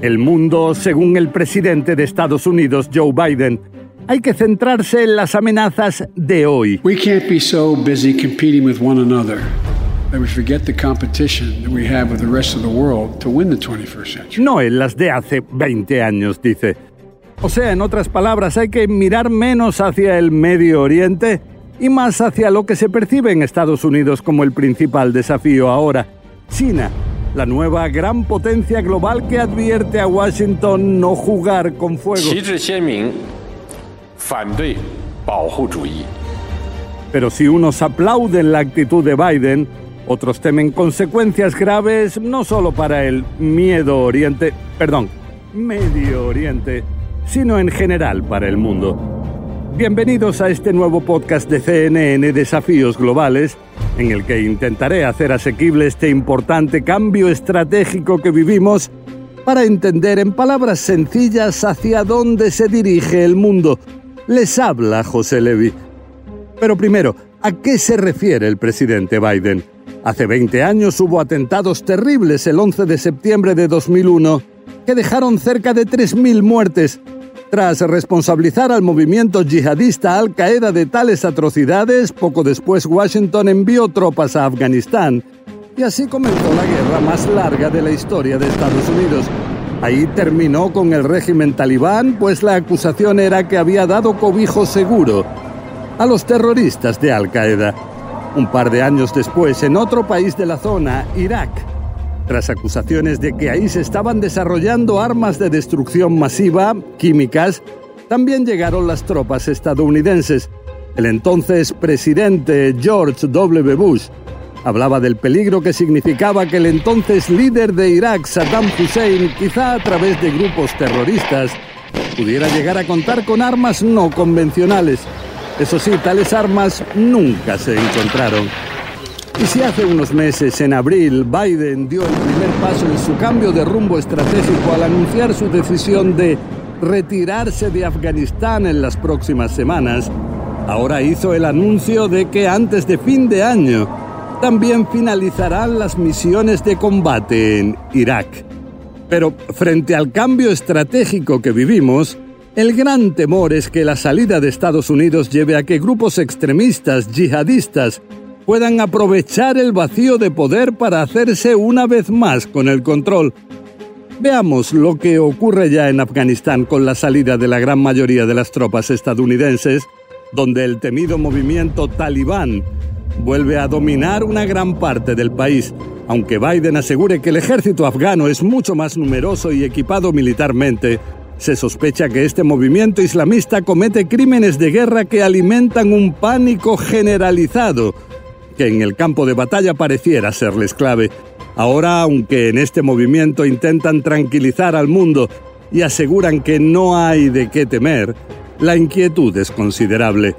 El mundo, según el presidente de Estados Unidos, Joe Biden, hay que centrarse en las amenazas de hoy. We can't be so busy competing with one another that we forget the competition that we have with the rest of the world to win the 21st century. No en las de hace 20 años, dice. O sea, en otras palabras, hay que mirar menos hacia el Medio Oriente y más hacia lo que se percibe en Estados Unidos como el principal desafío ahora, China, la nueva gran potencia global que advierte a Washington no jugar con fuego. Pero si unos aplauden la actitud de Biden, otros temen consecuencias graves no solo para el miedo Oriente, perdón, Medio Oriente, sino en general para el mundo. Bienvenidos a este nuevo podcast de CNN Desafíos Globales, en el que intentaré hacer asequible este importante cambio estratégico que vivimos para entender en palabras sencillas hacia dónde se dirige el mundo. Les habla José Levi. Pero primero, ¿a qué se refiere el presidente Biden? Hace 20 años hubo atentados terribles el 11 de septiembre de 2001 que dejaron cerca de 3.000 muertes. Tras responsabilizar al movimiento yihadista Al Qaeda de tales atrocidades, poco después Washington envió tropas a Afganistán y así comenzó la guerra más larga de la historia de Estados Unidos. Ahí terminó con el régimen talibán, pues la acusación era que había dado cobijo seguro a los terroristas de Al Qaeda. Un par de años después, en otro país de la zona, Irak, tras acusaciones de que ahí se estaban desarrollando armas de destrucción masiva, químicas, también llegaron las tropas estadounidenses. El entonces presidente George W. Bush hablaba del peligro que significaba que el entonces líder de Irak, Saddam Hussein, quizá a través de grupos terroristas, pudiera llegar a contar con armas no convencionales. Eso sí, tales armas nunca se encontraron. Y si hace unos meses, en abril, Biden dio el primer paso en su cambio de rumbo estratégico al anunciar su decisión de retirarse de Afganistán en las próximas semanas, ahora hizo el anuncio de que antes de fin de año también finalizarán las misiones de combate en Irak. Pero frente al cambio estratégico que vivimos, el gran temor es que la salida de Estados Unidos lleve a que grupos extremistas yihadistas puedan aprovechar el vacío de poder para hacerse una vez más con el control. Veamos lo que ocurre ya en Afganistán con la salida de la gran mayoría de las tropas estadounidenses, donde el temido movimiento talibán vuelve a dominar una gran parte del país. Aunque Biden asegure que el ejército afgano es mucho más numeroso y equipado militarmente, se sospecha que este movimiento islamista comete crímenes de guerra que alimentan un pánico generalizado, que en el campo de batalla pareciera serles clave. Ahora, aunque en este movimiento intentan tranquilizar al mundo y aseguran que no hay de qué temer, la inquietud es considerable.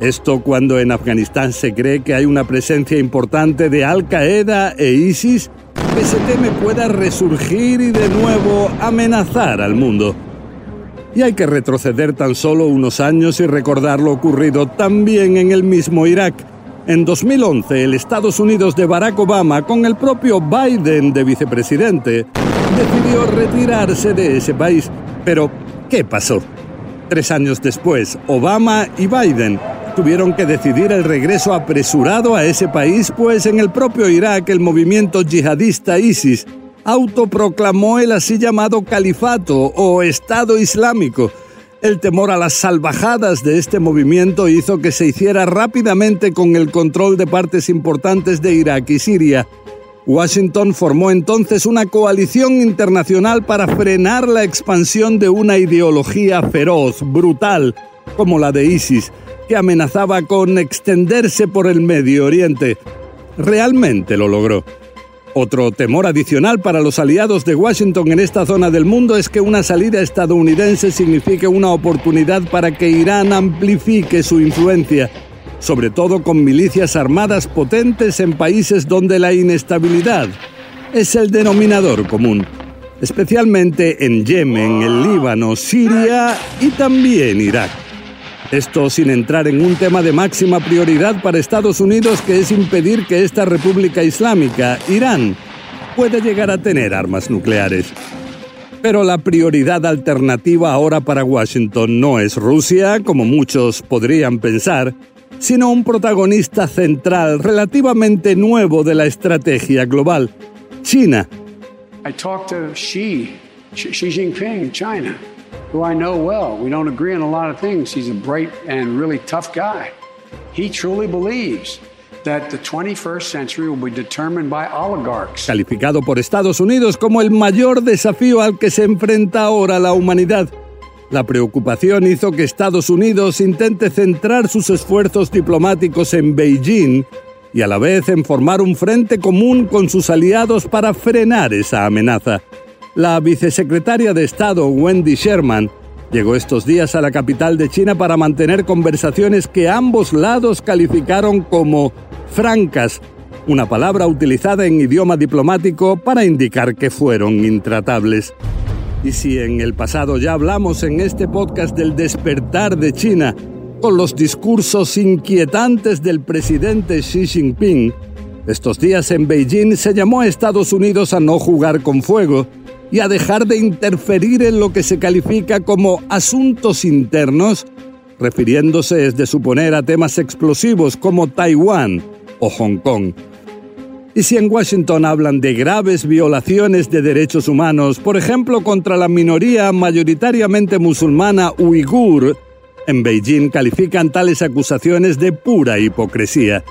Esto cuando en Afganistán se cree que hay una presencia importante de Al Qaeda e ISIS que se teme pueda resurgir y de nuevo amenazar al mundo. Y hay que retroceder tan solo unos años y recordar lo ocurrido también en el mismo Irak. En 2011, el Estados Unidos de Barack Obama, con el propio Biden de vicepresidente, decidió retirarse de ese país. Pero, ¿qué pasó? Tres años después, Obama y Biden tuvieron que decidir el regreso apresurado a ese país, pues en el propio Irak el movimiento yihadista ISIS autoproclamó el así llamado califato o Estado Islámico. El temor a las salvajadas de este movimiento hizo que se hiciera rápidamente con el control de partes importantes de Irak y Siria. Washington formó entonces una coalición internacional para frenar la expansión de una ideología feroz, brutal, como la de ISIS, que amenazaba con extenderse por el Medio Oriente. Realmente lo logró. Otro temor adicional para los aliados de Washington en esta zona del mundo es que una salida estadounidense signifique una oportunidad para que Irán amplifique su influencia, sobre todo con milicias armadas potentes en países donde la inestabilidad es el denominador común, especialmente en Yemen, el Líbano, Siria y también Irak. Esto sin entrar en un tema de máxima prioridad para Estados Unidos que es impedir que esta República Islámica, Irán, pueda llegar a tener armas nucleares. Pero la prioridad alternativa ahora para Washington no es Rusia, como muchos podrían pensar, sino un protagonista central relativamente nuevo de la estrategia global, China. I talked to Xi, Xi Jinping, China. Who I know well. We don't agree on a lot of things. He's a bright and really tough guy. He truly believes that the 21st century will be determined by oligarchs. Calificado por Estados Unidos como el mayor desafío al que se enfrenta ahora la humanidad. La preocupación hizo que Estados Unidos intente centrar sus esfuerzos diplomáticos en Beijing y a la vez en formar un frente común con sus aliados para frenar esa amenaza. La vicesecretaria de Estado, Wendy Sherman, llegó estos días a la capital de China para mantener conversaciones que ambos lados calificaron como francas, una palabra utilizada en idioma diplomático para indicar que fueron intratables. Y si en el pasado ya hablamos en este podcast del despertar de China, con los discursos inquietantes del presidente Xi Jinping, estos días en Beijing se llamó a Estados Unidos a no jugar con fuego y a dejar de interferir en lo que se califica como asuntos internos, refiriéndose es de suponer a temas explosivos como Taiwán o Hong Kong. Y si en Washington hablan de graves violaciones de derechos humanos, por ejemplo contra la minoría mayoritariamente musulmana uigur, en Beijing califican tales acusaciones de pura hipocresía.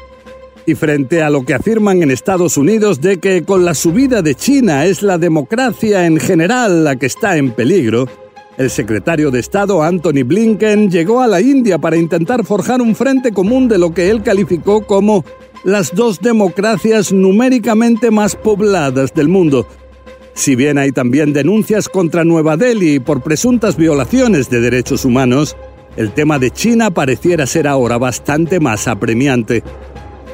Y frente a lo que afirman en Estados Unidos de que con la subida de China es la democracia en general la que está en peligro, el secretario de Estado Anthony Blinken llegó a la India para intentar forjar un frente común de lo que él calificó como las dos democracias numéricamente más pobladas del mundo. Si bien hay también denuncias contra Nueva Delhi por presuntas violaciones de derechos humanos, el tema de China pareciera ser ahora bastante más apremiante.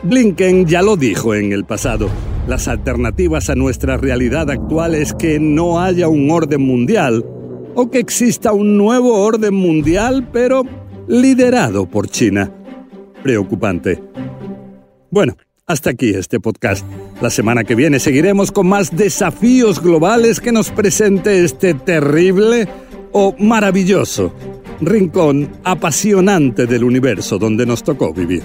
Blinken ya lo dijo en el pasado. Las alternativas a nuestra realidad actual es que no haya un orden mundial o que exista un nuevo orden mundial pero liderado por China. Preocupante. Bueno, hasta aquí este podcast. La semana que viene seguiremos con más desafíos globales que nos presente este terrible o maravilloso rincón apasionante del universo donde nos tocó vivir.